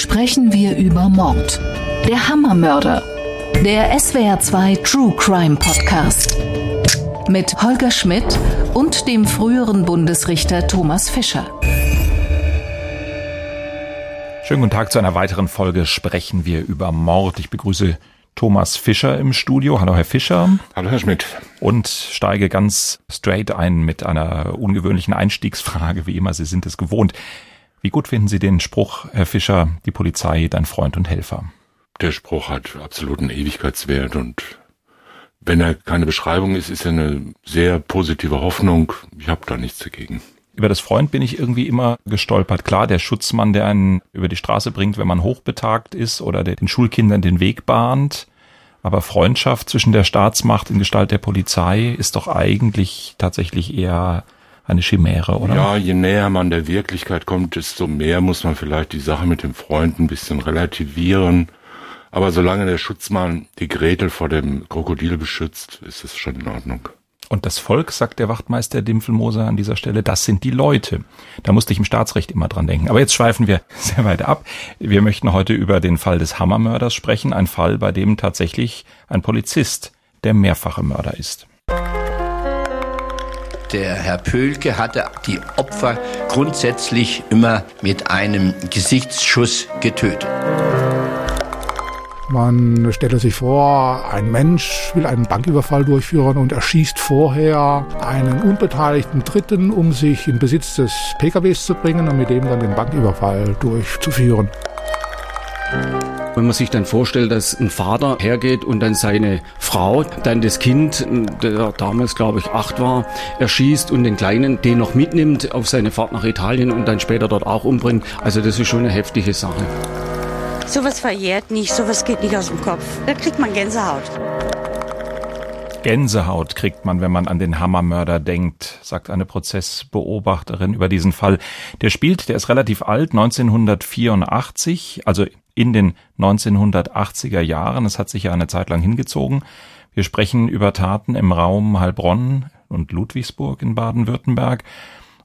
sprechen wir über Mord. Der Hammermörder. Der SWR2 True Crime Podcast. Mit Holger Schmidt und dem früheren Bundesrichter Thomas Fischer. Schönen guten Tag zu einer weiteren Folge Sprechen wir über Mord. Ich begrüße Thomas Fischer im Studio. Hallo, Herr Fischer. Hallo, Herr Schmidt. Und steige ganz straight ein mit einer ungewöhnlichen Einstiegsfrage, wie immer. Sie sind es gewohnt. Wie gut finden Sie den Spruch, Herr Fischer, die Polizei, dein Freund und Helfer? Der Spruch hat absoluten Ewigkeitswert und wenn er keine Beschreibung ist, ist er eine sehr positive Hoffnung. Ich habe da nichts dagegen. Über das Freund bin ich irgendwie immer gestolpert. Klar, der Schutzmann, der einen über die Straße bringt, wenn man hochbetagt ist oder der den Schulkindern den Weg bahnt. Aber Freundschaft zwischen der Staatsmacht in Gestalt der Polizei ist doch eigentlich tatsächlich eher eine Chimäre, oder? Ja, je näher man der Wirklichkeit kommt, desto mehr muss man vielleicht die Sache mit dem Freund ein bisschen relativieren. Aber solange der Schutzmann die Gretel vor dem Krokodil beschützt, ist es schon in Ordnung. Und das Volk, sagt der Wachtmeister Dimpfelmoser an dieser Stelle, das sind die Leute. Da musste ich im Staatsrecht immer dran denken. Aber jetzt schweifen wir sehr weit ab. Wir möchten heute über den Fall des Hammermörders sprechen. Ein Fall, bei dem tatsächlich ein Polizist der mehrfache Mörder ist. Der Herr Pölke hatte die Opfer grundsätzlich immer mit einem Gesichtsschuss getötet. Man stelle sich vor, ein Mensch will einen Banküberfall durchführen und erschießt vorher einen unbeteiligten Dritten, um sich in Besitz des PKWs zu bringen und mit dem dann den Banküberfall durchzuführen. Wenn man sich dann vorstellt, dass ein Vater hergeht und dann seine Frau, dann das Kind, der damals glaube ich acht war, erschießt und den Kleinen den noch mitnimmt auf seine Fahrt nach Italien und dann später dort auch umbringt, also das ist schon eine heftige Sache. Sowas verjährt nicht, sowas geht nicht aus dem Kopf. Da kriegt man Gänsehaut. Gänsehaut kriegt man, wenn man an den Hammermörder denkt, sagt eine Prozessbeobachterin über diesen Fall. Der spielt, der ist relativ alt, 1984, also in den 1980er Jahren. Es hat sich ja eine Zeit lang hingezogen. Wir sprechen über Taten im Raum Heilbronn und Ludwigsburg in Baden-Württemberg.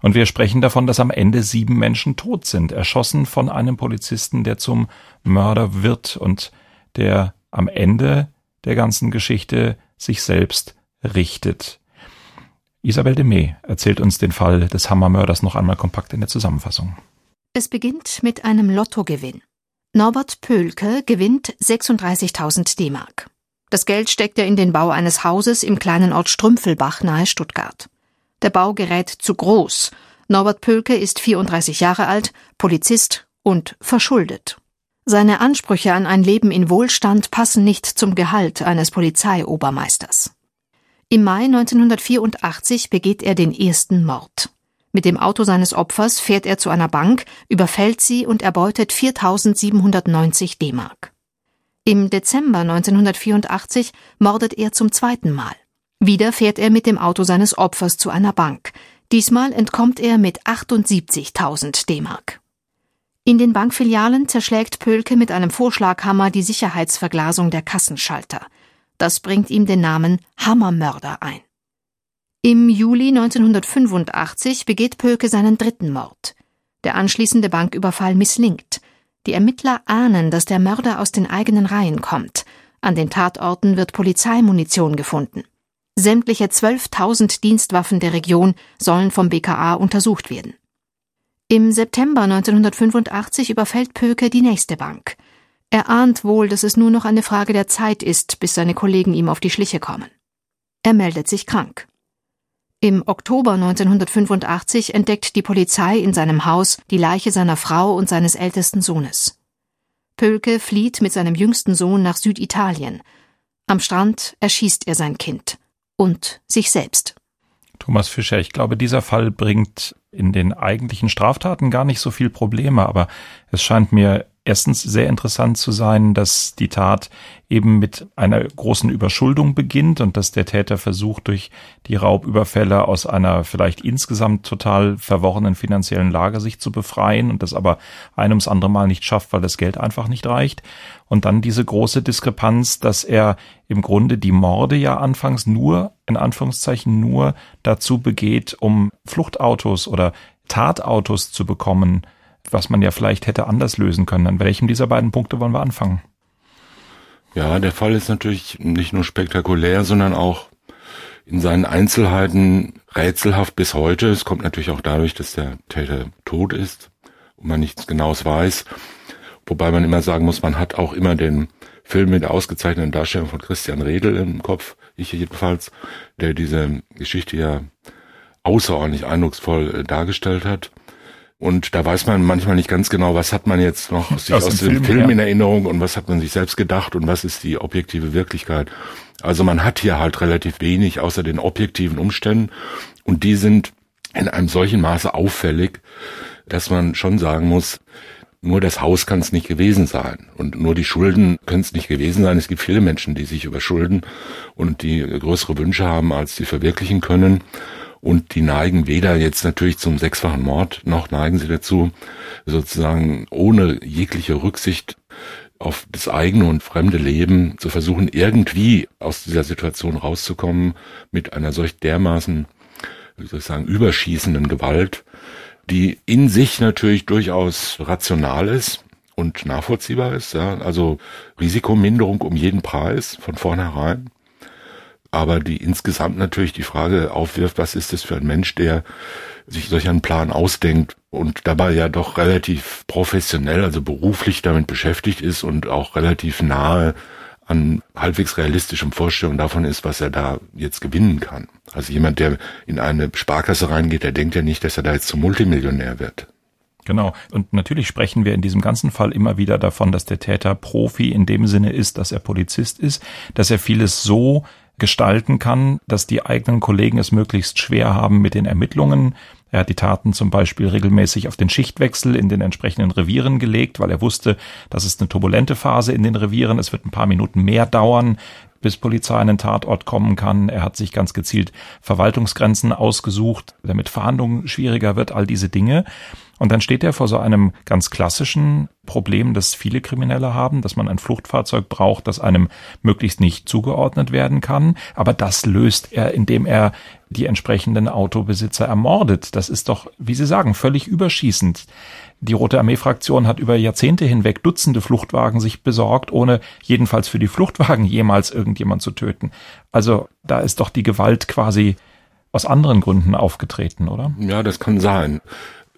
Und wir sprechen davon, dass am Ende sieben Menschen tot sind, erschossen von einem Polizisten, der zum Mörder wird und der am Ende der ganzen Geschichte sich selbst richtet. Isabel Demey erzählt uns den Fall des Hammermörders noch einmal kompakt in der Zusammenfassung. Es beginnt mit einem Lottogewinn. Norbert Pölke gewinnt 36.000 D-Mark. Das Geld steckt er in den Bau eines Hauses im kleinen Ort Strümpfelbach nahe Stuttgart. Der Bau gerät zu groß. Norbert Pölke ist 34 Jahre alt, Polizist und verschuldet. Seine Ansprüche an ein Leben in Wohlstand passen nicht zum Gehalt eines Polizeiobermeisters. Im Mai 1984 begeht er den ersten Mord. Mit dem Auto seines Opfers fährt er zu einer Bank, überfällt sie und erbeutet 4790 D-Mark. Im Dezember 1984 mordet er zum zweiten Mal. Wieder fährt er mit dem Auto seines Opfers zu einer Bank. Diesmal entkommt er mit 78.000 D-Mark. In den Bankfilialen zerschlägt Pölke mit einem Vorschlaghammer die Sicherheitsverglasung der Kassenschalter. Das bringt ihm den Namen Hammermörder ein. Im Juli 1985 begeht Pölke seinen dritten Mord. Der anschließende Banküberfall misslingt. Die Ermittler ahnen, dass der Mörder aus den eigenen Reihen kommt. An den Tatorten wird Polizeimunition gefunden. Sämtliche 12.000 Dienstwaffen der Region sollen vom BKA untersucht werden. Im September 1985 überfällt Pöke die nächste Bank. Er ahnt wohl, dass es nur noch eine Frage der Zeit ist, bis seine Kollegen ihm auf die Schliche kommen. Er meldet sich krank. Im Oktober 1985 entdeckt die Polizei in seinem Haus die Leiche seiner Frau und seines ältesten Sohnes. Pölke flieht mit seinem jüngsten Sohn nach Süditalien. Am Strand erschießt er sein Kind und sich selbst. Thomas Fischer, ich glaube, dieser Fall bringt in den eigentlichen Straftaten gar nicht so viel Probleme, aber es scheint mir erstens sehr interessant zu sein, dass die Tat eben mit einer großen Überschuldung beginnt und dass der Täter versucht, durch die Raubüberfälle aus einer vielleicht insgesamt total verworrenen finanziellen Lage sich zu befreien und das aber ein ums andere Mal nicht schafft, weil das Geld einfach nicht reicht. Und dann diese große Diskrepanz, dass er im Grunde die Morde ja anfangs nur, in Anführungszeichen nur dazu begeht, um Fluchtautos oder Tatautos zu bekommen, was man ja vielleicht hätte anders lösen können. An welchem dieser beiden Punkte wollen wir anfangen? Ja, der Fall ist natürlich nicht nur spektakulär, sondern auch in seinen Einzelheiten rätselhaft bis heute. Es kommt natürlich auch dadurch, dass der Täter tot ist und man nichts Genaues weiß. Wobei man immer sagen muss, man hat auch immer den Film mit der ausgezeichneten Darstellung von Christian Redel im Kopf, ich jedenfalls, der diese Geschichte ja außerordentlich eindrucksvoll äh, dargestellt hat. Und da weiß man manchmal nicht ganz genau, was hat man jetzt noch sich aus, aus dem Film, Film ja. in Erinnerung und was hat man sich selbst gedacht und was ist die objektive Wirklichkeit. Also man hat hier halt relativ wenig außer den objektiven Umständen und die sind in einem solchen Maße auffällig, dass man schon sagen muss, nur das Haus kann es nicht gewesen sein und nur die Schulden können es nicht gewesen sein. Es gibt viele Menschen, die sich überschulden und die größere Wünsche haben, als sie verwirklichen können. Und die neigen weder jetzt natürlich zum sechsfachen Mord, noch neigen sie dazu, sozusagen ohne jegliche Rücksicht auf das eigene und fremde Leben zu versuchen, irgendwie aus dieser Situation rauszukommen mit einer solch dermaßen, wie soll ich sagen, überschießenden Gewalt, die in sich natürlich durchaus rational ist und nachvollziehbar ist, ja, also Risikominderung um jeden Preis von vornherein, aber die insgesamt natürlich die Frage aufwirft, was ist das für ein Mensch, der sich solch einen Plan ausdenkt und dabei ja doch relativ professionell, also beruflich damit beschäftigt ist und auch relativ nahe an halbwegs realistischem Vorstellung davon ist, was er da jetzt gewinnen kann. Also jemand, der in eine Sparkasse reingeht, der denkt ja nicht, dass er da jetzt zum Multimillionär wird. Genau. Und natürlich sprechen wir in diesem ganzen Fall immer wieder davon, dass der Täter Profi in dem Sinne ist, dass er Polizist ist, dass er vieles so gestalten kann, dass die eigenen Kollegen es möglichst schwer haben mit den Ermittlungen. Er hat die Taten zum Beispiel regelmäßig auf den Schichtwechsel in den entsprechenden Revieren gelegt, weil er wusste, das ist eine turbulente Phase in den Revieren. Es wird ein paar Minuten mehr dauern, bis Polizei an den Tatort kommen kann. Er hat sich ganz gezielt Verwaltungsgrenzen ausgesucht, damit Verhandlungen schwieriger wird, all diese Dinge. Und dann steht er vor so einem ganz klassischen Problem, das viele Kriminelle haben, dass man ein Fluchtfahrzeug braucht, das einem möglichst nicht zugeordnet werden kann. Aber das löst er, indem er die entsprechenden Autobesitzer ermordet. Das ist doch, wie Sie sagen, völlig überschießend. Die Rote Armee-Fraktion hat über Jahrzehnte hinweg Dutzende Fluchtwagen sich besorgt, ohne jedenfalls für die Fluchtwagen jemals irgendjemand zu töten. Also da ist doch die Gewalt quasi aus anderen Gründen aufgetreten, oder? Ja, das kann sein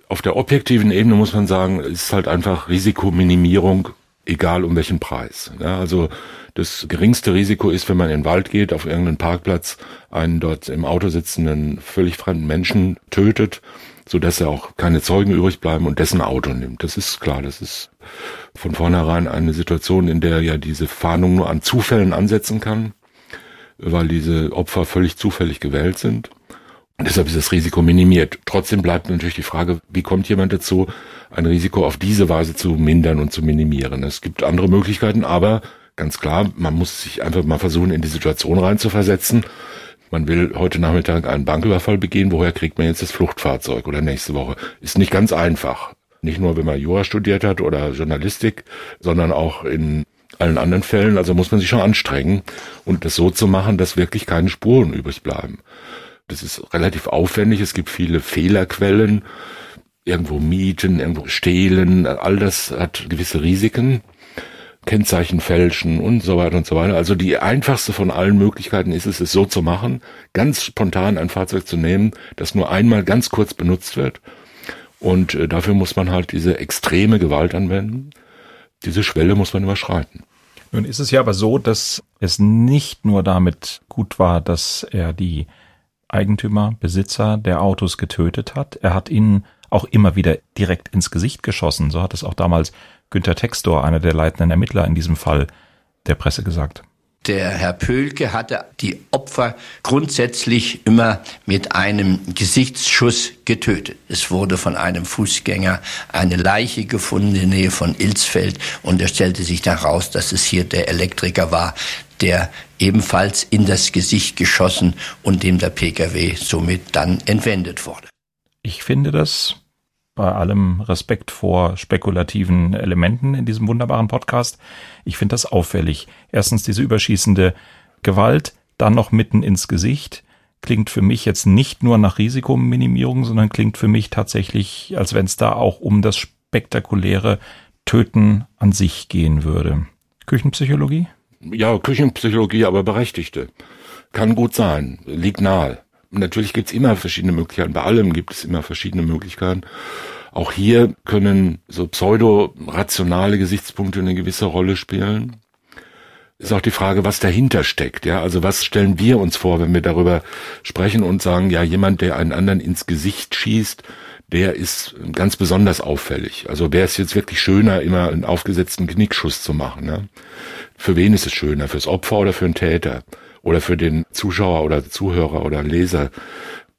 auf der objektiven Ebene muss man sagen, ist halt einfach Risikominimierung, egal um welchen Preis. Ja, also das geringste Risiko ist, wenn man in den Wald geht, auf irgendeinen Parkplatz, einen dort im Auto sitzenden, völlig fremden Menschen tötet, so dass er auch keine Zeugen übrig bleiben und dessen Auto nimmt. Das ist klar, das ist von vornherein eine Situation, in der ja diese Fahndung nur an Zufällen ansetzen kann, weil diese Opfer völlig zufällig gewählt sind. Deshalb ist das Risiko minimiert. Trotzdem bleibt natürlich die Frage, wie kommt jemand dazu, ein Risiko auf diese Weise zu mindern und zu minimieren. Es gibt andere Möglichkeiten, aber ganz klar, man muss sich einfach mal versuchen, in die Situation reinzuversetzen. Man will heute Nachmittag einen Banküberfall begehen, woher kriegt man jetzt das Fluchtfahrzeug oder nächste Woche? Ist nicht ganz einfach. Nicht nur, wenn man Jura studiert hat oder Journalistik, sondern auch in allen anderen Fällen. Also muss man sich schon anstrengen und das so zu machen, dass wirklich keine Spuren übrig bleiben. Das ist relativ aufwendig. Es gibt viele Fehlerquellen. Irgendwo mieten, irgendwo stehlen. All das hat gewisse Risiken. Kennzeichen fälschen und so weiter und so weiter. Also die einfachste von allen Möglichkeiten ist es, es so zu machen, ganz spontan ein Fahrzeug zu nehmen, das nur einmal ganz kurz benutzt wird. Und äh, dafür muss man halt diese extreme Gewalt anwenden. Diese Schwelle muss man überschreiten. Nun ist es ja aber so, dass es nicht nur damit gut war, dass er die Eigentümer, Besitzer der Autos getötet hat. Er hat ihnen auch immer wieder direkt ins Gesicht geschossen. So hat es auch damals Günter Textor, einer der leitenden Ermittler in diesem Fall, der Presse gesagt. Der Herr Pölke hatte die Opfer grundsätzlich immer mit einem Gesichtsschuss getötet. Es wurde von einem Fußgänger eine Leiche gefunden in der Nähe von Ilsfeld und es stellte sich daraus, dass es hier der Elektriker war, der ebenfalls in das Gesicht geschossen und dem der Pkw somit dann entwendet wurde. Ich finde das bei allem Respekt vor spekulativen Elementen in diesem wunderbaren Podcast. Ich finde das auffällig. Erstens diese überschießende Gewalt, dann noch mitten ins Gesicht. Klingt für mich jetzt nicht nur nach Risikominimierung, sondern klingt für mich tatsächlich, als wenn es da auch um das spektakuläre Töten an sich gehen würde. Küchenpsychologie? Ja, Küchenpsychologie, aber berechtigte. Kann gut sein, liegt nahe. Natürlich gibt's immer verschiedene Möglichkeiten. Bei allem gibt es immer verschiedene Möglichkeiten. Auch hier können so pseudo-rationale Gesichtspunkte eine gewisse Rolle spielen. Ist auch die Frage, was dahinter steckt, ja. Also was stellen wir uns vor, wenn wir darüber sprechen und sagen, ja, jemand, der einen anderen ins Gesicht schießt, der ist ganz besonders auffällig. Also wäre es jetzt wirklich schöner, immer einen aufgesetzten Knickschuss zu machen, ne? Für wen ist es schöner? Fürs Opfer oder für den Täter? Oder für den Zuschauer oder Zuhörer oder Leser?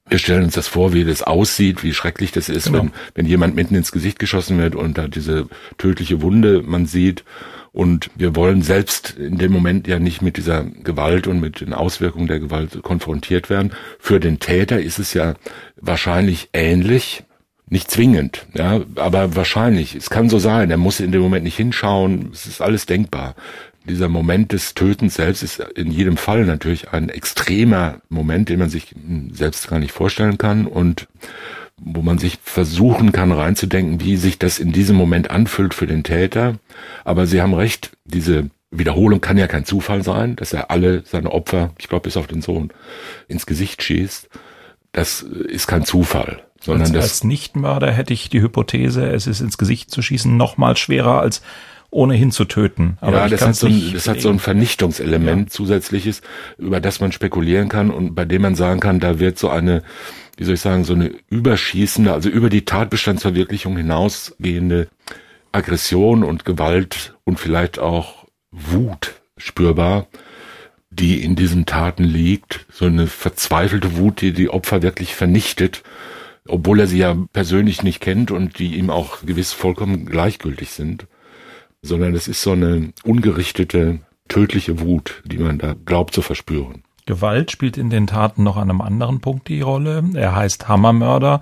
Wir stellen uns das vor, wie das aussieht, wie schrecklich das ist, genau. wenn, wenn jemand mitten ins Gesicht geschossen wird und da diese tödliche Wunde man sieht. Und wir wollen selbst in dem Moment ja nicht mit dieser Gewalt und mit den Auswirkungen der Gewalt konfrontiert werden. Für den Täter ist es ja wahrscheinlich ähnlich. Nicht zwingend, ja, aber wahrscheinlich. Es kann so sein. Er muss in dem Moment nicht hinschauen. Es ist alles denkbar dieser Moment des Tötens selbst ist in jedem Fall natürlich ein extremer Moment, den man sich selbst gar nicht vorstellen kann und wo man sich versuchen kann reinzudenken, wie sich das in diesem Moment anfühlt für den Täter. Aber Sie haben recht, diese Wiederholung kann ja kein Zufall sein, dass er alle seine Opfer, ich glaube bis auf den Sohn, ins Gesicht schießt. Das ist kein Zufall. Sondern als, das als Nichtmörder hätte ich die Hypothese, es ist ins Gesicht zu schießen, noch mal schwerer als ohnehin zu töten. Aber ja, das, hat so, ein, das hat so ein Vernichtungselement ja. zusätzliches, über das man spekulieren kann und bei dem man sagen kann, da wird so eine, wie soll ich sagen, so eine überschießende, also über die Tatbestandsverwirklichung hinausgehende Aggression und Gewalt und vielleicht auch Wut spürbar, die in diesen Taten liegt, so eine verzweifelte Wut, die die Opfer wirklich vernichtet, obwohl er sie ja persönlich nicht kennt und die ihm auch gewiss vollkommen gleichgültig sind sondern es ist so eine ungerichtete, tödliche Wut, die man da glaubt zu verspüren. Gewalt spielt in den Taten noch an einem anderen Punkt die Rolle. Er heißt Hammermörder,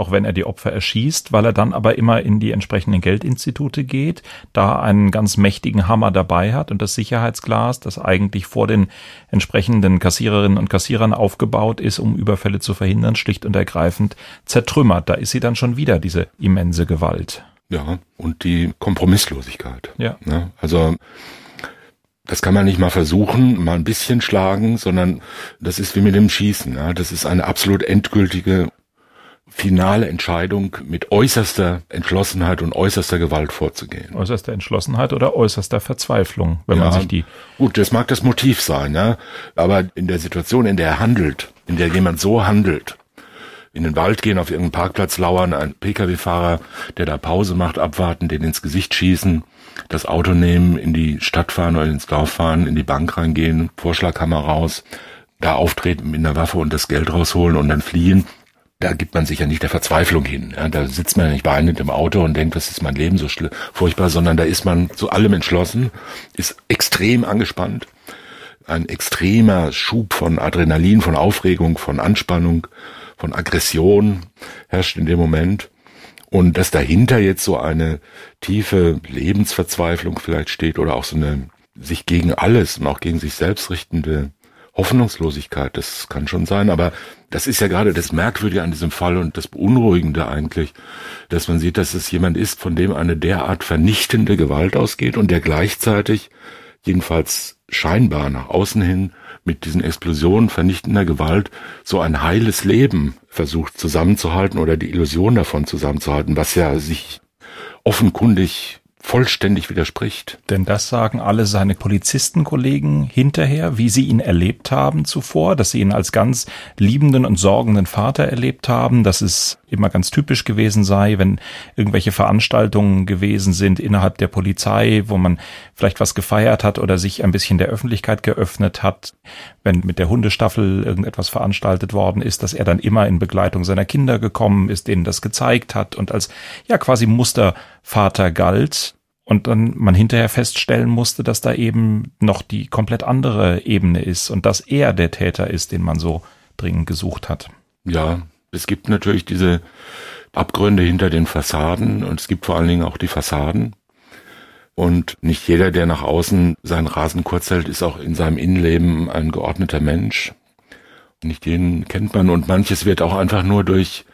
auch wenn er die Opfer erschießt, weil er dann aber immer in die entsprechenden Geldinstitute geht, da einen ganz mächtigen Hammer dabei hat und das Sicherheitsglas, das eigentlich vor den entsprechenden Kassiererinnen und Kassierern aufgebaut ist, um Überfälle zu verhindern, schlicht und ergreifend zertrümmert. Da ist sie dann schon wieder, diese immense Gewalt. Ja, und die Kompromisslosigkeit. Ja. ja also das kann man nicht mal versuchen, mal ein bisschen schlagen, sondern das ist wie mit dem Schießen. Ja. Das ist eine absolut endgültige, finale Entscheidung mit äußerster Entschlossenheit und äußerster Gewalt vorzugehen. Äußerster Entschlossenheit oder äußerster Verzweiflung, wenn ja, man sich die. Gut, das mag das Motiv sein, ja. Aber in der Situation, in der er handelt, in der jemand so handelt, in den Wald gehen, auf irgendeinen Parkplatz lauern, ein Pkw-Fahrer, der da Pause macht, abwarten, den ins Gesicht schießen, das Auto nehmen, in die Stadt fahren oder ins Dorf fahren, in die Bank reingehen, Vorschlaghammer raus, da auftreten mit einer Waffe und das Geld rausholen und dann fliehen. Da gibt man sich ja nicht der Verzweiflung hin. Ja, da sitzt man ja nicht weinend im Auto und denkt, was ist mein Leben so furchtbar, sondern da ist man zu allem entschlossen, ist extrem angespannt. Ein extremer Schub von Adrenalin, von Aufregung, von Anspannung von Aggression herrscht in dem Moment. Und dass dahinter jetzt so eine tiefe Lebensverzweiflung vielleicht steht oder auch so eine sich gegen alles und auch gegen sich selbst richtende Hoffnungslosigkeit, das kann schon sein, aber das ist ja gerade das Merkwürdige an diesem Fall und das Beunruhigende eigentlich, dass man sieht, dass es jemand ist, von dem eine derart vernichtende Gewalt ausgeht und der gleichzeitig, jedenfalls scheinbar nach außen hin, mit diesen Explosionen vernichtender Gewalt so ein heiles Leben versucht zusammenzuhalten oder die Illusion davon zusammenzuhalten, was ja sich offenkundig vollständig widerspricht. Denn das sagen alle seine Polizistenkollegen hinterher, wie sie ihn erlebt haben zuvor, dass sie ihn als ganz liebenden und sorgenden Vater erlebt haben, dass es immer ganz typisch gewesen sei, wenn irgendwelche Veranstaltungen gewesen sind innerhalb der Polizei, wo man vielleicht was gefeiert hat oder sich ein bisschen der Öffentlichkeit geöffnet hat, wenn mit der Hundestaffel irgendetwas veranstaltet worden ist, dass er dann immer in Begleitung seiner Kinder gekommen ist, denen das gezeigt hat und als ja quasi Mustervater galt und dann man hinterher feststellen musste, dass da eben noch die komplett andere Ebene ist und dass er der Täter ist, den man so dringend gesucht hat. Ja, es gibt natürlich diese Abgründe hinter den Fassaden und es gibt vor allen Dingen auch die Fassaden. Und nicht jeder, der nach außen seinen Rasen kurz hält, ist auch in seinem Innenleben ein geordneter Mensch. Nicht jeden kennt man und manches wird auch einfach nur durch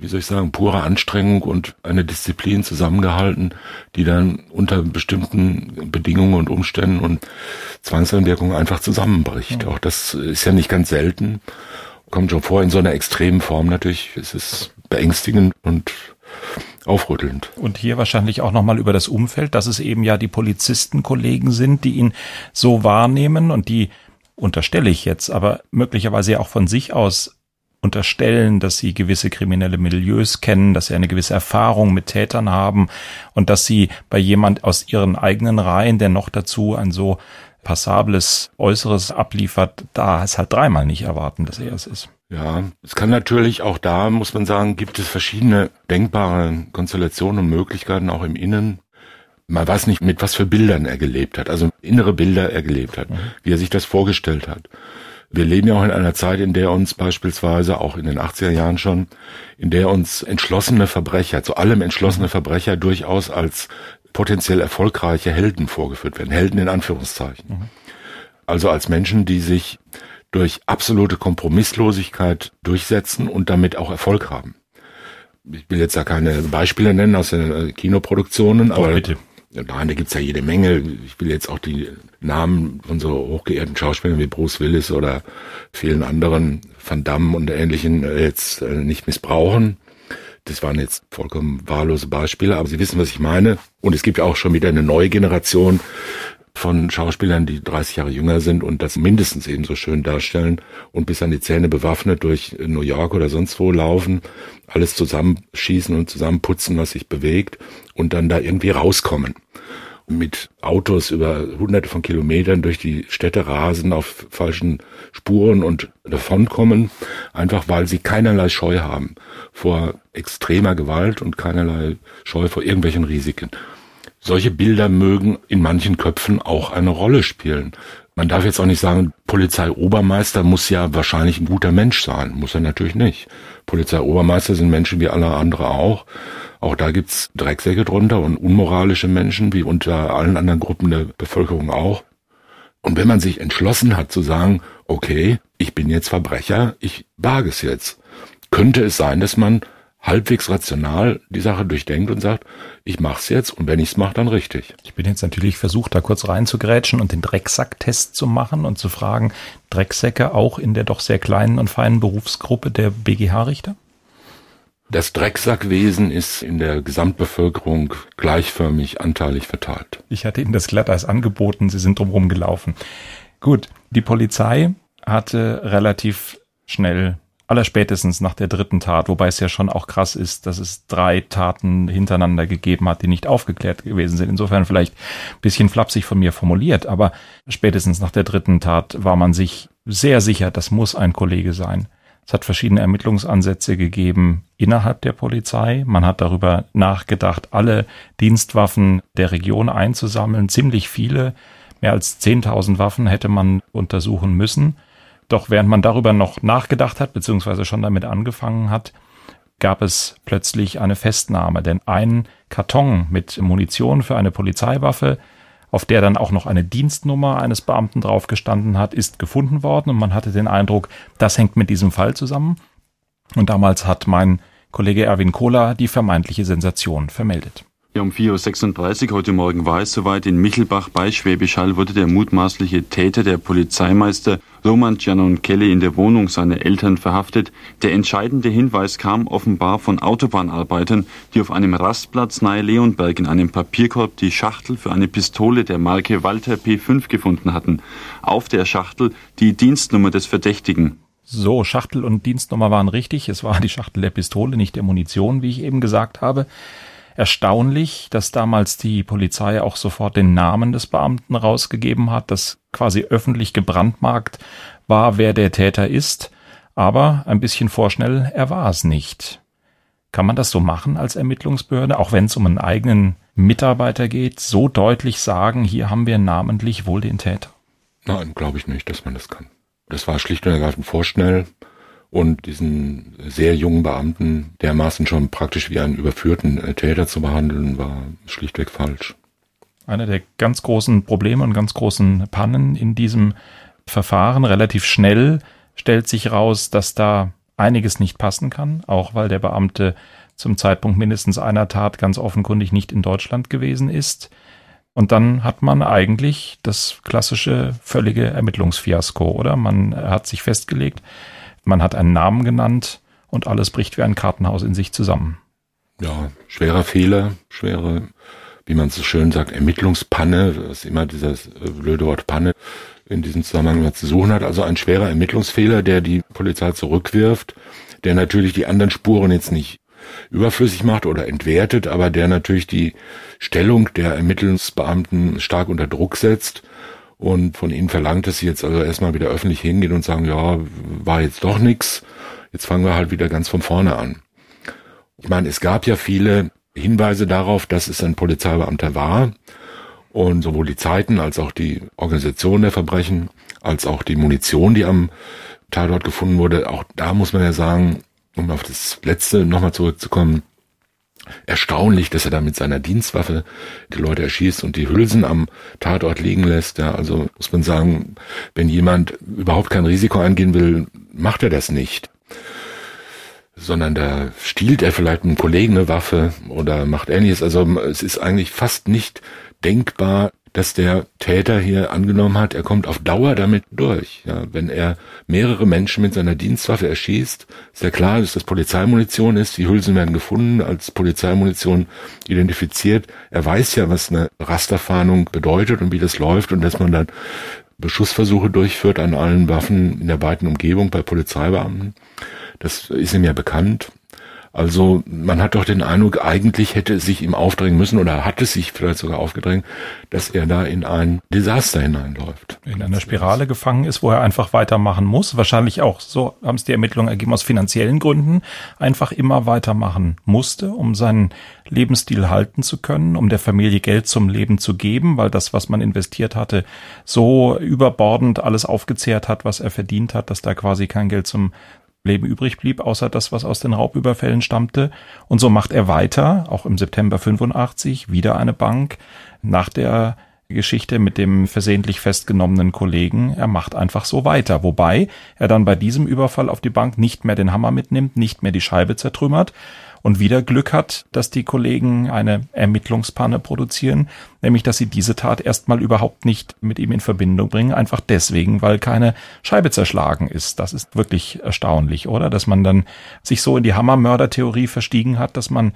wie soll ich sagen, pure Anstrengung und eine Disziplin zusammengehalten, die dann unter bestimmten Bedingungen und Umständen und Zwangseinwirkungen einfach zusammenbricht. Auch das ist ja nicht ganz selten. Kommt schon vor in so einer extremen Form natürlich. Es ist beängstigend und aufrüttelnd. Und hier wahrscheinlich auch nochmal über das Umfeld, dass es eben ja die Polizistenkollegen sind, die ihn so wahrnehmen und die, unterstelle ich jetzt, aber möglicherweise ja auch von sich aus unterstellen, dass sie gewisse kriminelle Milieus kennen, dass sie eine gewisse Erfahrung mit Tätern haben und dass sie bei jemand aus ihren eigenen Reihen, der noch dazu ein so passables Äußeres abliefert, da es halt dreimal nicht erwarten, dass er es ist. Ja, es kann natürlich auch da, muss man sagen, gibt es verschiedene denkbare Konstellationen und Möglichkeiten auch im Innen. Man weiß nicht, mit was für Bildern er gelebt hat, also innere Bilder er gelebt hat, mhm. wie er sich das vorgestellt hat. Wir leben ja auch in einer Zeit, in der uns beispielsweise auch in den 80er Jahren schon, in der uns entschlossene Verbrecher, zu allem entschlossene. Verbrecher durchaus als potenziell erfolgreiche Helden vorgeführt werden. Helden in Anführungszeichen. Mhm. Also als Menschen, die sich durch absolute Kompromisslosigkeit durchsetzen und damit auch Erfolg haben. Ich will jetzt da keine Beispiele nennen aus den äh, Kinoproduktionen, aber bitte. Nein, da gibt's ja jede Menge. Ich will jetzt auch die Namen so hochgeehrten Schauspielern wie Bruce Willis oder vielen anderen, Van Damme und ähnlichen, äh, jetzt äh, nicht missbrauchen. Das waren jetzt vollkommen wahllose Beispiele, aber Sie wissen, was ich meine. Und es gibt ja auch schon wieder eine neue Generation von Schauspielern, die 30 Jahre jünger sind und das mindestens ebenso schön darstellen und bis an die Zähne bewaffnet durch New York oder sonst wo laufen, alles zusammenschießen und zusammenputzen, was sich bewegt und dann da irgendwie rauskommen. Mit Autos über hunderte von Kilometern durch die Städte rasen, auf falschen Spuren und davonkommen, einfach weil sie keinerlei Scheu haben vor extremer Gewalt und keinerlei Scheu vor irgendwelchen Risiken. Solche Bilder mögen in manchen Köpfen auch eine Rolle spielen. Man darf jetzt auch nicht sagen, Polizeiobermeister muss ja wahrscheinlich ein guter Mensch sein. Muss er natürlich nicht. Polizeiobermeister sind Menschen wie alle andere auch. Auch da gibt's Drecksäcke drunter und unmoralische Menschen, wie unter allen anderen Gruppen der Bevölkerung auch. Und wenn man sich entschlossen hat zu sagen, okay, ich bin jetzt Verbrecher, ich wage es jetzt, könnte es sein, dass man halbwegs rational die Sache durchdenkt und sagt, ich mach's jetzt und wenn ich's mache, dann richtig. Ich bin jetzt natürlich versucht, da kurz reinzugrätschen und den Drecksacktest zu machen und zu fragen, Drecksäcke auch in der doch sehr kleinen und feinen Berufsgruppe der BGH-Richter? Das Drecksackwesen ist in der Gesamtbevölkerung gleichförmig anteilig verteilt. Ich hatte Ihnen das Glatteis angeboten, Sie sind drumherum gelaufen. Gut, die Polizei hatte relativ schnell allerspätestens nach der dritten Tat, wobei es ja schon auch krass ist, dass es drei Taten hintereinander gegeben hat, die nicht aufgeklärt gewesen sind. Insofern vielleicht ein bisschen flapsig von mir formuliert, aber spätestens nach der dritten Tat war man sich sehr sicher, das muss ein Kollege sein. Es hat verschiedene Ermittlungsansätze gegeben innerhalb der Polizei. Man hat darüber nachgedacht, alle Dienstwaffen der Region einzusammeln. Ziemlich viele, mehr als 10.000 Waffen hätte man untersuchen müssen. Doch während man darüber noch nachgedacht hat, beziehungsweise schon damit angefangen hat, gab es plötzlich eine Festnahme, denn ein Karton mit Munition für eine Polizeiwaffe, auf der dann auch noch eine Dienstnummer eines Beamten draufgestanden hat, ist gefunden worden und man hatte den Eindruck, das hängt mit diesem Fall zusammen. Und damals hat mein Kollege Erwin Kohler die vermeintliche Sensation vermeldet. Ja, um 4.36 Uhr heute Morgen war es soweit. In Michelbach bei Schwäbisch Hall wurde der mutmaßliche Täter, der Polizeimeister Roman Giannon Kelly, in der Wohnung seiner Eltern verhaftet. Der entscheidende Hinweis kam offenbar von Autobahnarbeitern, die auf einem Rastplatz nahe Leonberg in einem Papierkorb die Schachtel für eine Pistole der Marke Walter P5 gefunden hatten. Auf der Schachtel die Dienstnummer des Verdächtigen. So, Schachtel und Dienstnummer waren richtig. Es war die Schachtel der Pistole, nicht der Munition, wie ich eben gesagt habe erstaunlich, dass damals die Polizei auch sofort den Namen des Beamten rausgegeben hat, dass quasi öffentlich gebrandmarkt war, wer der Täter ist, aber ein bisschen vorschnell, er war es nicht. Kann man das so machen als Ermittlungsbehörde, auch wenn es um einen eigenen Mitarbeiter geht, so deutlich sagen, hier haben wir namentlich wohl den Täter? Nein, glaube ich nicht, dass man das kann. Das war schlicht und ergreifend vorschnell und diesen sehr jungen Beamten dermaßen schon praktisch wie einen überführten äh, Täter zu behandeln, war schlichtweg falsch. Einer der ganz großen Probleme und ganz großen Pannen in diesem Verfahren relativ schnell stellt sich raus, dass da einiges nicht passen kann, auch weil der Beamte zum Zeitpunkt mindestens einer Tat ganz offenkundig nicht in Deutschland gewesen ist. Und dann hat man eigentlich das klassische völlige Ermittlungsfiasko, oder? Man hat sich festgelegt, man hat einen Namen genannt und alles bricht wie ein Kartenhaus in sich zusammen. Ja, schwerer Fehler, schwere, wie man so schön sagt, Ermittlungspanne, was immer dieses äh, blöde Wort Panne in diesem Zusammenhang zu suchen hat. Also ein schwerer Ermittlungsfehler, der die Polizei zurückwirft, der natürlich die anderen Spuren jetzt nicht überflüssig macht oder entwertet, aber der natürlich die Stellung der Ermittlungsbeamten stark unter Druck setzt und von ihnen verlangt, dass sie jetzt also erstmal wieder öffentlich hingehen und sagen, ja, war jetzt doch nix, jetzt fangen wir halt wieder ganz von vorne an. Ich meine, es gab ja viele Hinweise darauf, dass es ein Polizeibeamter war und sowohl die Zeiten als auch die Organisation der Verbrechen, als auch die Munition, die am Tatort gefunden wurde, auch da muss man ja sagen, um auf das letzte nochmal zurückzukommen, erstaunlich, dass er da mit seiner Dienstwaffe die Leute erschießt und die Hülsen am Tatort liegen lässt. Ja, also muss man sagen, wenn jemand überhaupt kein Risiko eingehen will, macht er das nicht. Sondern da stiehlt er vielleicht einem Kollegen eine Waffe oder macht ähnliches. Also es ist eigentlich fast nicht denkbar, dass der Täter hier angenommen hat, er kommt auf Dauer damit durch. Ja, wenn er mehrere Menschen mit seiner Dienstwaffe erschießt, ist ja klar, dass das Polizeimunition ist. Die Hülsen werden gefunden, als Polizeimunition identifiziert. Er weiß ja, was eine Rasterfahndung bedeutet und wie das läuft und dass man dann Beschussversuche durchführt an allen Waffen in der weiten Umgebung bei Polizeibeamten. Das ist ihm ja bekannt. Also man hat doch den Eindruck, eigentlich hätte es sich ihm aufdrängen müssen oder hat es sich vielleicht sogar aufgedrängt, dass er da in ein Desaster hineinläuft. In einer Spirale gefangen ist, wo er einfach weitermachen muss. Wahrscheinlich auch, so haben es die Ermittlungen ergeben, aus finanziellen Gründen einfach immer weitermachen musste, um seinen Lebensstil halten zu können, um der Familie Geld zum Leben zu geben, weil das, was man investiert hatte, so überbordend alles aufgezehrt hat, was er verdient hat, dass da quasi kein Geld zum Leben übrig blieb, außer das, was aus den Raubüberfällen stammte. Und so macht er weiter, auch im September 85, wieder eine Bank. Nach der Geschichte mit dem versehentlich festgenommenen Kollegen, er macht einfach so weiter. Wobei er dann bei diesem Überfall auf die Bank nicht mehr den Hammer mitnimmt, nicht mehr die Scheibe zertrümmert, und wieder Glück hat, dass die Kollegen eine Ermittlungspanne produzieren, nämlich dass sie diese Tat erstmal überhaupt nicht mit ihm in Verbindung bringen, einfach deswegen, weil keine Scheibe zerschlagen ist. Das ist wirklich erstaunlich, oder? Dass man dann sich so in die Hammermörder-Theorie verstiegen hat, dass man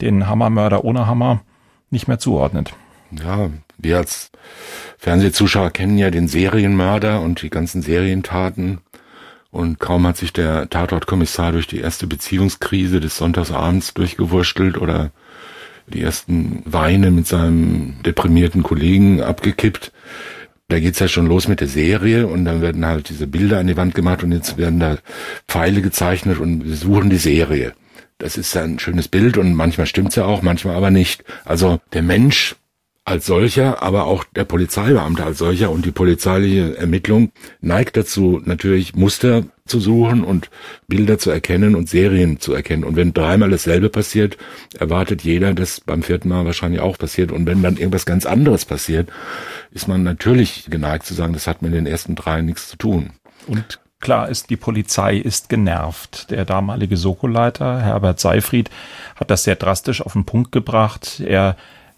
den Hammermörder ohne Hammer nicht mehr zuordnet. Ja, wir als Fernsehzuschauer kennen ja den Serienmörder und die ganzen Serientaten und kaum hat sich der Tatortkommissar durch die erste Beziehungskrise des Sonntagsabends durchgewurschtelt oder die ersten Weine mit seinem deprimierten Kollegen abgekippt. Da geht's ja schon los mit der Serie und dann werden halt diese Bilder an die Wand gemacht und jetzt werden da Pfeile gezeichnet und wir suchen die Serie. Das ist ein schönes Bild und manchmal stimmt's ja auch, manchmal aber nicht. Also der Mensch als solcher, aber auch der Polizeibeamte als solcher und die polizeiliche Ermittlung neigt dazu, natürlich Muster zu suchen und Bilder zu erkennen und Serien zu erkennen. Und wenn dreimal dasselbe passiert, erwartet jeder, dass beim vierten Mal wahrscheinlich auch passiert. Und wenn dann irgendwas ganz anderes passiert, ist man natürlich geneigt zu sagen, das hat mit den ersten drei nichts zu tun. Und klar ist, die Polizei ist genervt. Der damalige Soko-Leiter, Herbert Seifried, hat das sehr drastisch auf den Punkt gebracht. Er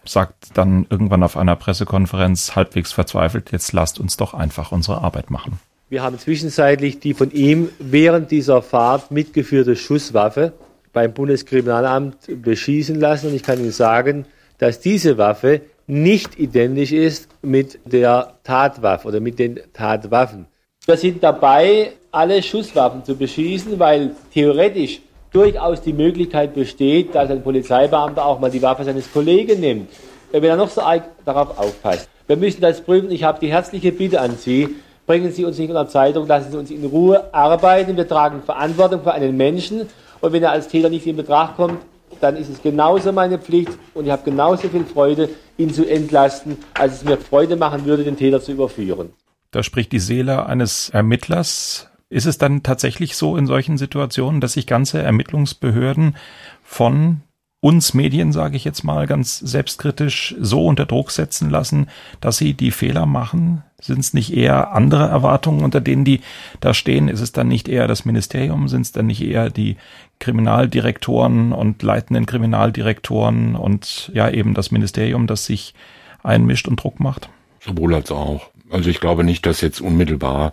sagt dann irgendwann auf einer Pressekonferenz halbwegs verzweifelt, jetzt lasst uns doch einfach unsere Arbeit machen. Wir haben zwischenzeitlich die von ihm während dieser Fahrt mitgeführte Schusswaffe beim Bundeskriminalamt beschießen lassen. Und ich kann Ihnen sagen, dass diese Waffe nicht identisch ist mit der Tatwaffe oder mit den Tatwaffen. Wir sind dabei, alle Schusswaffen zu beschießen, weil theoretisch durchaus die Möglichkeit besteht, dass ein Polizeibeamter auch mal die Waffe seines Kollegen nimmt, wenn er noch so arg darauf aufpasst. Wir müssen das prüfen. Ich habe die herzliche Bitte an Sie, bringen Sie uns nicht unter Zeitung, lassen Sie uns in Ruhe arbeiten. Wir tragen Verantwortung für einen Menschen und wenn er als Täter nicht in Betracht kommt, dann ist es genauso meine Pflicht und ich habe genauso viel Freude, ihn zu entlasten, als es mir Freude machen würde, den Täter zu überführen. Da spricht die Seele eines Ermittlers, ist es dann tatsächlich so in solchen Situationen, dass sich ganze Ermittlungsbehörden von uns Medien, sage ich jetzt mal ganz selbstkritisch, so unter Druck setzen lassen, dass sie die Fehler machen? Sind es nicht eher andere Erwartungen, unter denen die da stehen? Ist es dann nicht eher das Ministerium? Sind es dann nicht eher die Kriminaldirektoren und leitenden Kriminaldirektoren und ja eben das Ministerium, das sich einmischt und Druck macht? Sowohl als auch. Also ich glaube nicht, dass jetzt unmittelbar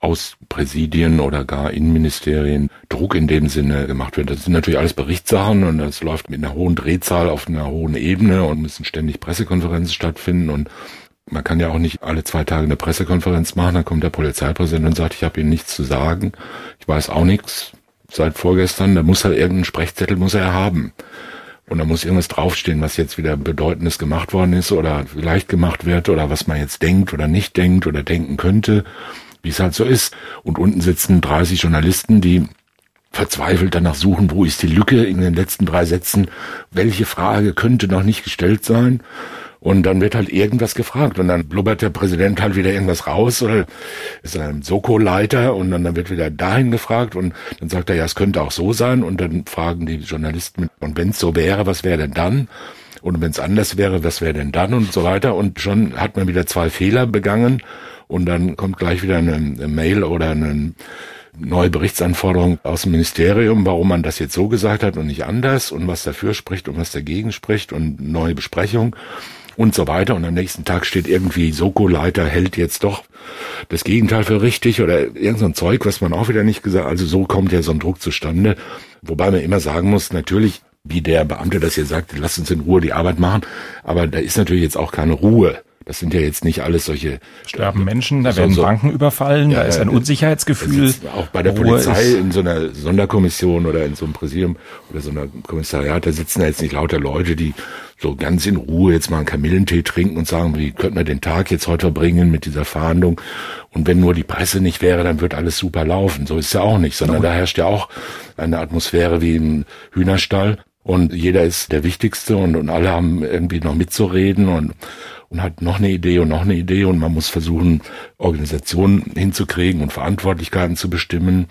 aus Präsidien oder gar Innenministerien Druck in dem Sinne gemacht wird. Das sind natürlich alles Berichtssachen und das läuft mit einer hohen Drehzahl auf einer hohen Ebene und müssen ständig Pressekonferenzen stattfinden und man kann ja auch nicht alle zwei Tage eine Pressekonferenz machen, dann kommt der Polizeipräsident und sagt, ich habe Ihnen nichts zu sagen, ich weiß auch nichts seit vorgestern, da muss er irgendeinen Sprechzettel muss er haben. Und da muss irgendwas draufstehen, was jetzt wieder Bedeutendes gemacht worden ist oder vielleicht gemacht wird oder was man jetzt denkt oder nicht denkt oder denken könnte wie es halt so ist. Und unten sitzen 30 Journalisten, die verzweifelt danach suchen, wo ist die Lücke in den letzten drei Sätzen, welche Frage könnte noch nicht gestellt sein. Und dann wird halt irgendwas gefragt und dann blubbert der Präsident halt wieder irgendwas raus oder ist ein Soko-Leiter und dann, wird wieder dahin gefragt und dann sagt er, ja, es könnte auch so sein und dann fragen die Journalisten, und wenn es so wäre, was wäre denn dann? Und wenn es anders wäre, was wäre denn dann und so weiter und schon hat man wieder zwei Fehler begangen und dann kommt gleich wieder eine, eine Mail oder eine neue Berichtsanforderung aus dem Ministerium, warum man das jetzt so gesagt hat und nicht anders und was dafür spricht und was dagegen spricht und neue Besprechung und so weiter. Und am nächsten Tag steht irgendwie Soko-Leiter hält jetzt doch das Gegenteil für richtig oder irgend so ein Zeug, was man auch wieder nicht gesagt. Also so kommt ja so ein Druck zustande. Wobei man immer sagen muss, natürlich, wie der Beamte das hier sagt, lasst uns in Ruhe die Arbeit machen. Aber da ist natürlich jetzt auch keine Ruhe. Das sind ja jetzt nicht alles solche sterben Menschen, da werden so, Banken überfallen, ja, da ist ein Unsicherheitsgefühl. Auch bei der Polizei in so einer Sonderkommission oder in so einem Präsidium oder so einer Kommissariat, da sitzen ja jetzt nicht lauter Leute, die so ganz in Ruhe jetzt mal einen Kamillentee trinken und sagen, wie könnten wir den Tag jetzt heute verbringen mit dieser Fahndung? Und wenn nur die Presse nicht wäre, dann wird alles super laufen. So ist es ja auch nicht, sondern da herrscht ja auch eine Atmosphäre wie im Hühnerstall und jeder ist der Wichtigste und, und alle haben irgendwie noch mitzureden und und hat noch eine Idee und noch eine Idee. Und man muss versuchen, Organisationen hinzukriegen und Verantwortlichkeiten zu bestimmen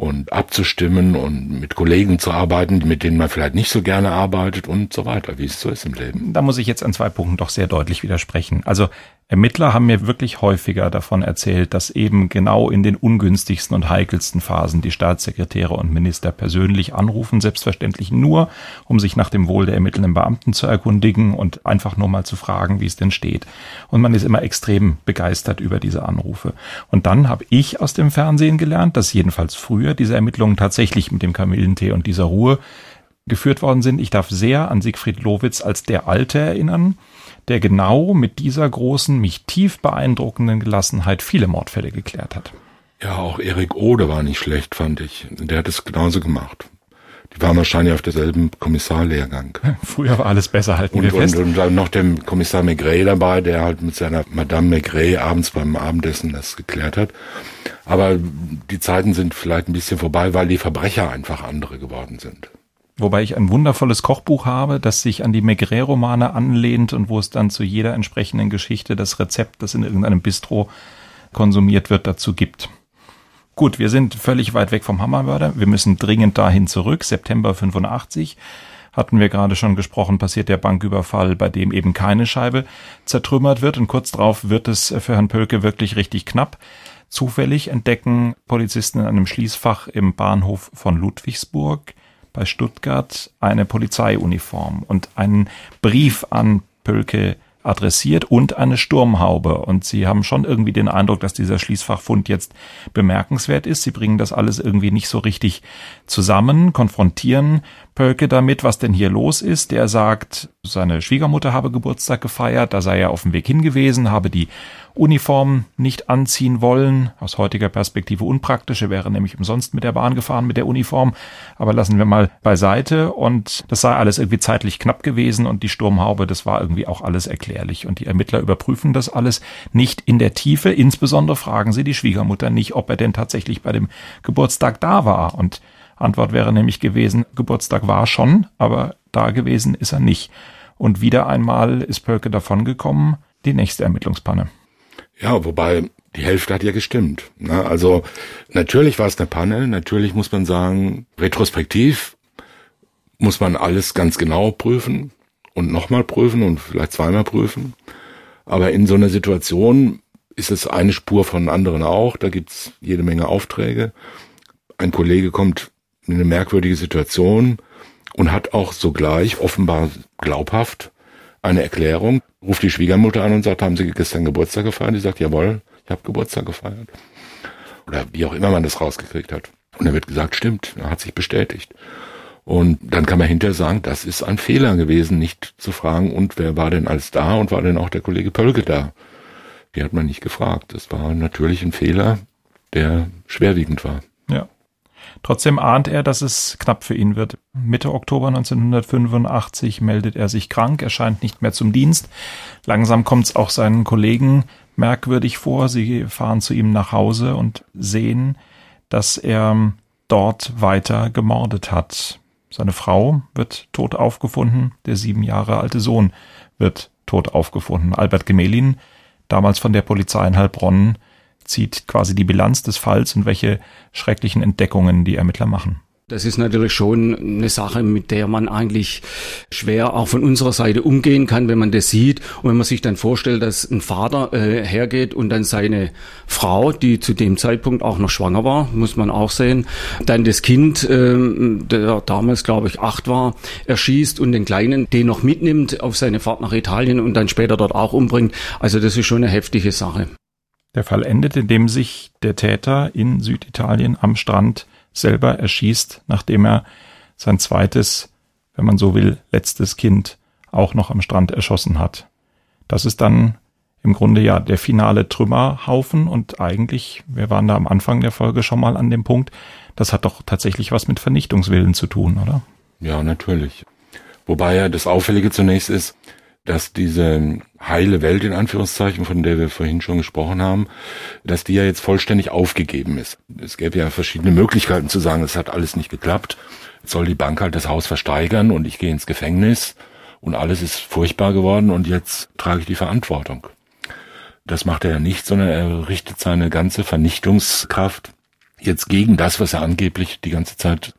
und abzustimmen und mit Kollegen zu arbeiten, mit denen man vielleicht nicht so gerne arbeitet und so weiter, wie es so ist im Leben. Da muss ich jetzt an zwei Punkten doch sehr deutlich widersprechen. Also Ermittler haben mir wirklich häufiger davon erzählt, dass eben genau in den ungünstigsten und heikelsten Phasen die Staatssekretäre und Minister persönlich anrufen, selbstverständlich nur, um sich nach dem Wohl der ermittelnden Beamten zu erkundigen und einfach nur mal zu fragen, wie es denn steht. Und man ist immer extrem begeistert über diese Anrufe. Und dann habe ich aus dem Fernsehen gelernt, dass jedenfalls früher diese Ermittlungen tatsächlich mit dem Kamillentee und dieser Ruhe geführt worden sind. Ich darf sehr an Siegfried Lowitz als der Alte erinnern, der genau mit dieser großen, mich tief beeindruckenden Gelassenheit viele Mordfälle geklärt hat. Ja, auch Erik Ode war nicht schlecht, fand ich. Der hat es genauso gemacht. Die waren wahrscheinlich auf derselben Kommissarlehrgang. Früher war alles besser, halten und, wir fest. Und, und dann noch der Kommissar Maigret dabei, der halt mit seiner Madame Maigret abends beim Abendessen das geklärt hat. Aber die Zeiten sind vielleicht ein bisschen vorbei, weil die Verbrecher einfach andere geworden sind. Wobei ich ein wundervolles Kochbuch habe, das sich an die Maigret-Romane anlehnt und wo es dann zu jeder entsprechenden Geschichte das Rezept, das in irgendeinem Bistro konsumiert wird, dazu gibt. Gut, wir sind völlig weit weg vom Hammermörder. Wir müssen dringend dahin zurück. September 85 hatten wir gerade schon gesprochen, passiert der Banküberfall, bei dem eben keine Scheibe zertrümmert wird. Und kurz darauf wird es für Herrn Pölke wirklich richtig knapp. Zufällig entdecken Polizisten in einem Schließfach im Bahnhof von Ludwigsburg bei Stuttgart eine Polizeiuniform und einen Brief an Pölke adressiert und eine Sturmhaube. Und sie haben schon irgendwie den Eindruck, dass dieser Schließfachfund jetzt bemerkenswert ist. Sie bringen das alles irgendwie nicht so richtig zusammen, konfrontieren Pölke damit, was denn hier los ist. Der sagt, seine Schwiegermutter habe Geburtstag gefeiert, da sei er auf dem Weg hingewiesen, habe die Uniform nicht anziehen wollen. Aus heutiger Perspektive unpraktisch. Er wäre nämlich umsonst mit der Bahn gefahren mit der Uniform. Aber lassen wir mal beiseite. Und das sei alles irgendwie zeitlich knapp gewesen. Und die Sturmhaube, das war irgendwie auch alles erklärlich. Und die Ermittler überprüfen das alles nicht in der Tiefe. Insbesondere fragen sie die Schwiegermutter nicht, ob er denn tatsächlich bei dem Geburtstag da war. Und Antwort wäre nämlich gewesen, Geburtstag war schon, aber da gewesen ist er nicht. Und wieder einmal ist Pölke davongekommen, die nächste Ermittlungspanne. Ja, wobei die Hälfte hat ja gestimmt. Ne? Also natürlich war es eine Panne, natürlich muss man sagen, retrospektiv muss man alles ganz genau prüfen und nochmal prüfen und vielleicht zweimal prüfen. Aber in so einer Situation ist es eine Spur von anderen auch. Da gibt's jede Menge Aufträge. Ein Kollege kommt eine merkwürdige Situation und hat auch sogleich offenbar glaubhaft eine Erklärung, ruft die Schwiegermutter an und sagt, haben Sie gestern Geburtstag gefeiert? Die sagt, jawohl, ich habe Geburtstag gefeiert. Oder wie auch immer man das rausgekriegt hat. Und dann wird gesagt, stimmt, er hat sich bestätigt. Und dann kann man hinterher sagen, das ist ein Fehler gewesen, nicht zu fragen, und wer war denn alles da und war denn auch der Kollege Pölke da? Die hat man nicht gefragt. Das war natürlich ein Fehler, der schwerwiegend war. Ja. Trotzdem ahnt er, dass es knapp für ihn wird. Mitte Oktober 1985 meldet er sich krank, erscheint nicht mehr zum Dienst. Langsam kommt es auch seinen Kollegen merkwürdig vor. Sie fahren zu ihm nach Hause und sehen, dass er dort weiter gemordet hat. Seine Frau wird tot aufgefunden, der sieben Jahre alte Sohn wird tot aufgefunden. Albert Gemelin, damals von der Polizei in Heilbronn, zieht quasi die Bilanz des Falls und welche schrecklichen Entdeckungen die Ermittler machen. Das ist natürlich schon eine Sache, mit der man eigentlich schwer auch von unserer Seite umgehen kann, wenn man das sieht. Und wenn man sich dann vorstellt, dass ein Vater äh, hergeht und dann seine Frau, die zu dem Zeitpunkt auch noch schwanger war, muss man auch sehen, dann das Kind, ähm, der damals glaube ich acht war, erschießt und den Kleinen den noch mitnimmt auf seine Fahrt nach Italien und dann später dort auch umbringt. Also das ist schon eine heftige Sache. Der Fall endet, indem sich der Täter in Süditalien am Strand selber erschießt, nachdem er sein zweites, wenn man so will, letztes Kind auch noch am Strand erschossen hat. Das ist dann im Grunde ja der finale Trümmerhaufen und eigentlich, wir waren da am Anfang der Folge schon mal an dem Punkt, das hat doch tatsächlich was mit Vernichtungswillen zu tun, oder? Ja, natürlich. Wobei ja das Auffällige zunächst ist, dass diese heile Welt in Anführungszeichen, von der wir vorhin schon gesprochen haben, dass die ja jetzt vollständig aufgegeben ist. Es gäbe ja verschiedene Möglichkeiten zu sagen, es hat alles nicht geklappt. Jetzt soll die Bank halt das Haus versteigern und ich gehe ins Gefängnis und alles ist furchtbar geworden und jetzt trage ich die Verantwortung. Das macht er ja nicht, sondern er richtet seine ganze Vernichtungskraft jetzt gegen das, was er angeblich die ganze Zeit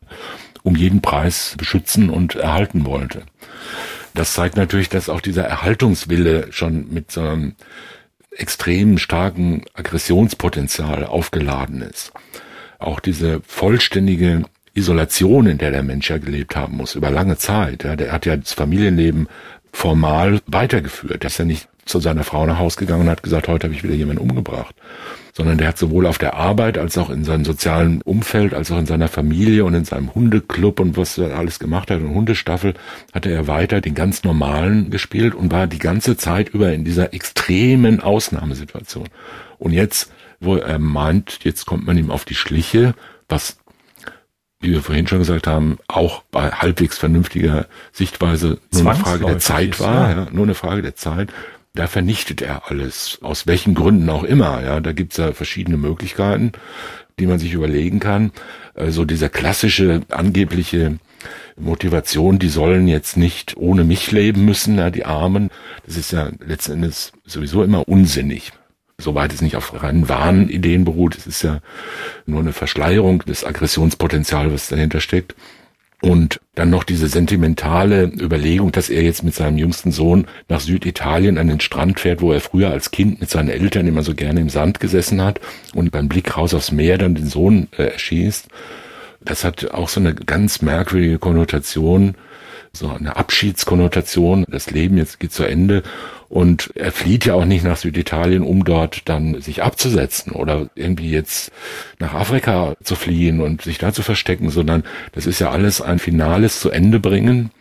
um jeden Preis beschützen und erhalten wollte. Das zeigt natürlich, dass auch dieser Erhaltungswille schon mit so einem extrem starken Aggressionspotenzial aufgeladen ist. Auch diese vollständige Isolation, in der der Mensch ja gelebt haben muss, über lange Zeit. Ja, der hat ja das Familienleben formal weitergeführt. Er ist ja nicht zu seiner Frau nach Haus gegangen und hat gesagt, heute habe ich wieder jemanden umgebracht sondern der hat sowohl auf der Arbeit als auch in seinem sozialen Umfeld, als auch in seiner Familie und in seinem Hundeclub und was er alles gemacht hat und Hundestaffel, hatte er weiter den ganz normalen gespielt und war die ganze Zeit über in dieser extremen Ausnahmesituation. Und jetzt, wo er meint, jetzt kommt man ihm auf die Schliche, was wie wir vorhin schon gesagt haben, auch bei halbwegs vernünftiger Sichtweise nur eine Frage der Zeit war, ja, nur eine Frage der Zeit, da vernichtet er alles, aus welchen Gründen auch immer. Ja, da gibt's ja verschiedene Möglichkeiten, die man sich überlegen kann. Also dieser klassische angebliche Motivation, die sollen jetzt nicht ohne mich leben müssen, ja, die Armen. Das ist ja letzten Endes sowieso immer unsinnig. Soweit es nicht auf reinen Wahnideen beruht, es ist ja nur eine Verschleierung des Aggressionspotenzials, was dahinter steckt. Und dann noch diese sentimentale Überlegung, dass er jetzt mit seinem jüngsten Sohn nach Süditalien an den Strand fährt, wo er früher als Kind mit seinen Eltern immer so gerne im Sand gesessen hat und beim Blick raus aufs Meer dann den Sohn äh, erschießt. Das hat auch so eine ganz merkwürdige Konnotation, so eine Abschiedskonnotation. Das Leben jetzt geht zu Ende und er flieht ja auch nicht nach Süditalien, um dort dann sich abzusetzen oder irgendwie jetzt nach Afrika zu fliehen und sich da zu verstecken, sondern das ist ja alles ein finales zu Ende bringen,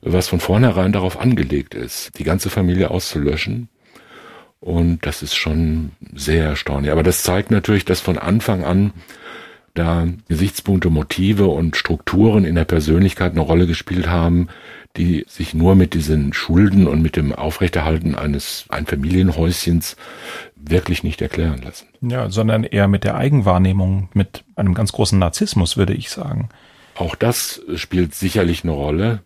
was von vornherein darauf angelegt ist, die ganze Familie auszulöschen. Und das ist schon sehr erstaunlich. Aber das zeigt natürlich, dass von Anfang an da Gesichtspunkte, Motive und Strukturen in der Persönlichkeit eine Rolle gespielt haben, die sich nur mit diesen Schulden und mit dem Aufrechterhalten eines Einfamilienhäuschens wirklich nicht erklären lassen. Ja, sondern eher mit der Eigenwahrnehmung, mit einem ganz großen Narzissmus, würde ich sagen. Auch das spielt sicherlich eine Rolle.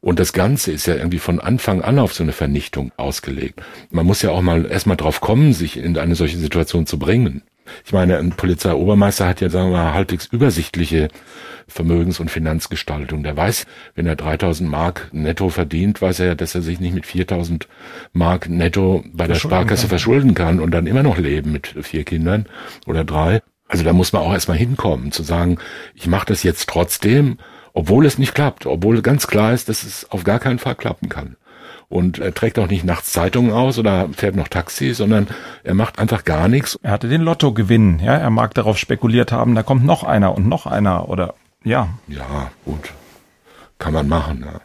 Und das Ganze ist ja irgendwie von Anfang an auf so eine Vernichtung ausgelegt. Man muss ja auch mal erstmal drauf kommen, sich in eine solche Situation zu bringen. Ich meine, ein Polizeiobermeister hat ja, sagen wir mal, halbwegs übersichtliche Vermögens- und Finanzgestaltung. Der weiß, wenn er 3000 Mark netto verdient, weiß er ja, dass er sich nicht mit 4000 Mark netto bei der Sparkasse kann. verschulden kann und dann immer noch leben mit vier Kindern oder drei. Also da muss man auch erstmal hinkommen, zu sagen, ich mache das jetzt trotzdem, obwohl es nicht klappt, obwohl ganz klar ist, dass es auf gar keinen Fall klappen kann. Und er trägt auch nicht nachts Zeitungen aus oder fährt noch Taxi, sondern er macht einfach gar nichts. Er hatte den Lottogewinn, ja. Er mag darauf spekuliert haben, da kommt noch einer und noch einer oder ja. Ja, gut. Kann man machen, ja.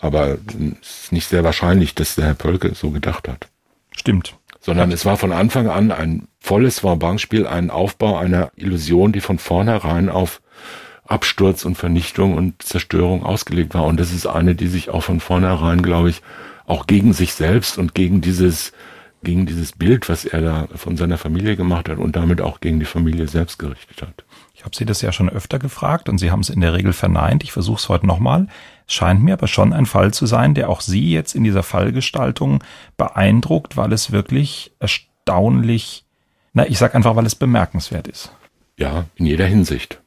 Aber es ist nicht sehr wahrscheinlich, dass der Herr Pölke so gedacht hat. Stimmt. Sondern es war von Anfang an ein volles Vauban-Spiel, ein Aufbau einer Illusion, die von vornherein auf Absturz und Vernichtung und Zerstörung ausgelegt war. Und das ist eine, die sich auch von vornherein, glaube ich, auch gegen sich selbst und gegen dieses, gegen dieses Bild, was er da von seiner Familie gemacht hat und damit auch gegen die Familie selbst gerichtet hat. Ich habe Sie das ja schon öfter gefragt und Sie haben es in der Regel verneint. Ich versuche es heute nochmal. Es scheint mir aber schon ein Fall zu sein, der auch Sie jetzt in dieser Fallgestaltung beeindruckt, weil es wirklich erstaunlich, na, ich sag einfach, weil es bemerkenswert ist. Ja, in jeder Hinsicht.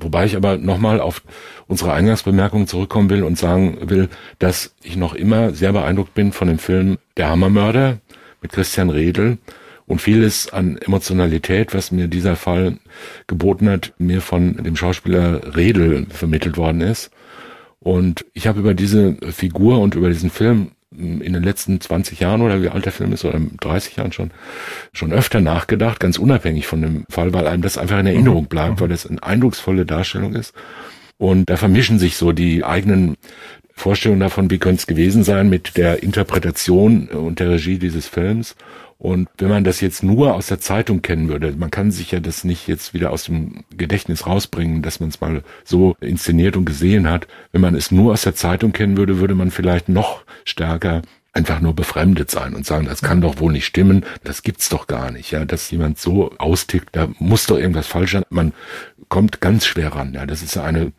Wobei ich aber nochmal auf unsere Eingangsbemerkung zurückkommen will und sagen will, dass ich noch immer sehr beeindruckt bin von dem Film Der Hammermörder mit Christian Redl und vieles an Emotionalität, was mir dieser Fall geboten hat, mir von dem Schauspieler Redl vermittelt worden ist. Und ich habe über diese Figur und über diesen Film in den letzten 20 Jahren oder wie alt der Film ist, oder 30 Jahren schon, schon öfter nachgedacht, ganz unabhängig von dem Fall, weil einem das einfach in Erinnerung mhm. bleibt, weil das eine eindrucksvolle Darstellung ist. Und da vermischen sich so die eigenen Vorstellungen davon, wie könnte es gewesen sein mit der Interpretation und der Regie dieses Films. Und wenn man das jetzt nur aus der Zeitung kennen würde, man kann sich ja das nicht jetzt wieder aus dem Gedächtnis rausbringen, dass man es mal so inszeniert und gesehen hat. Wenn man es nur aus der Zeitung kennen würde, würde man vielleicht noch stärker einfach nur befremdet sein und sagen, das kann doch wohl nicht stimmen, das gibt's doch gar nicht, ja, dass jemand so austickt, da muss doch irgendwas falsch sein. Man kommt ganz schwer ran, ja, das ist eine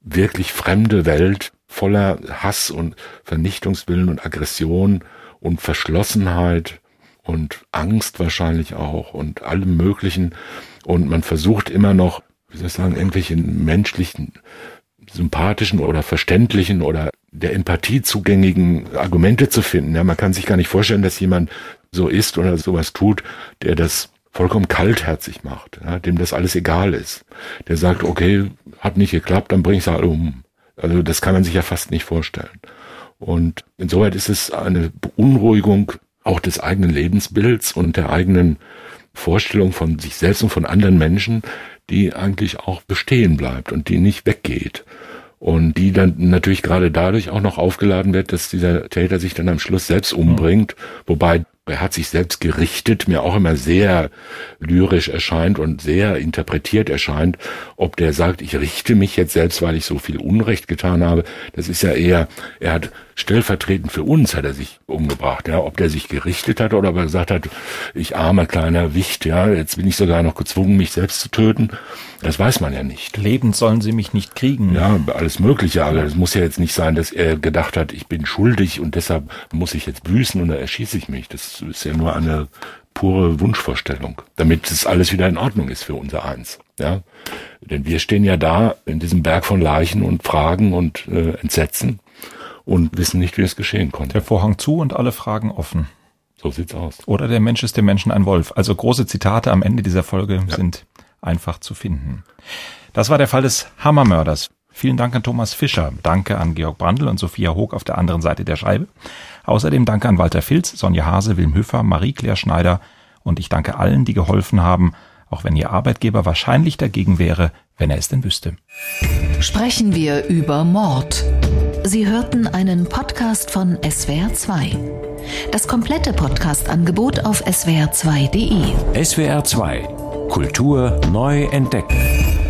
wirklich fremde Welt voller Hass und Vernichtungswillen und Aggression und Verschlossenheit und Angst wahrscheinlich auch und allem Möglichen. Und man versucht immer noch, wie soll ich sagen, irgendwelche menschlichen, sympathischen oder verständlichen oder der Empathie zugängigen Argumente zu finden. Ja, man kann sich gar nicht vorstellen, dass jemand so ist oder sowas tut, der das vollkommen kaltherzig macht, ja, dem das alles egal ist. Der sagt, okay, hat nicht geklappt, dann bring ich es halt um. Also das kann man sich ja fast nicht vorstellen. Und insoweit ist es eine Beunruhigung auch des eigenen Lebensbilds und der eigenen Vorstellung von sich selbst und von anderen Menschen, die eigentlich auch bestehen bleibt und die nicht weggeht. Und die dann natürlich gerade dadurch auch noch aufgeladen wird, dass dieser Täter sich dann am Schluss selbst umbringt, wobei er hat sich selbst gerichtet, mir auch immer sehr lyrisch erscheint und sehr interpretiert erscheint. Ob der sagt, ich richte mich jetzt selbst, weil ich so viel Unrecht getan habe, das ist ja eher, er hat stellvertretend für uns hat er sich umgebracht, ja. Ob der sich gerichtet hat oder ob er gesagt hat, ich armer kleiner Wicht, ja, jetzt bin ich sogar noch gezwungen, mich selbst zu töten. Das weiß man ja nicht. Lebend sollen sie mich nicht kriegen. Ja, alles Mögliche, aber es muss ja jetzt nicht sein, dass er gedacht hat, ich bin schuldig und deshalb muss ich jetzt büßen und da erschieße ich mich. Das ist ja nur eine pure Wunschvorstellung, damit es alles wieder in Ordnung ist für unser Eins. Ja, denn wir stehen ja da in diesem Berg von Leichen und Fragen und äh, Entsetzen und wissen nicht, wie es geschehen konnte. Der Vorhang zu und alle Fragen offen. So sieht's aus. Oder der Mensch ist dem Menschen ein Wolf. Also große Zitate am Ende dieser Folge ja. sind einfach zu finden. Das war der Fall des Hammermörders. Vielen Dank an Thomas Fischer. Danke an Georg Brandl und Sophia Hoog auf der anderen Seite der Scheibe. Außerdem danke an Walter Filz, Sonja Hase, Wilm Höfer, Marie-Claire Schneider und ich danke allen, die geholfen haben, auch wenn ihr Arbeitgeber wahrscheinlich dagegen wäre, wenn er es denn wüsste. Sprechen wir über Mord. Sie hörten einen Podcast von SWR2. Das komplette Podcast-Angebot auf swr2.de. SWR2 Kultur neu entdecken.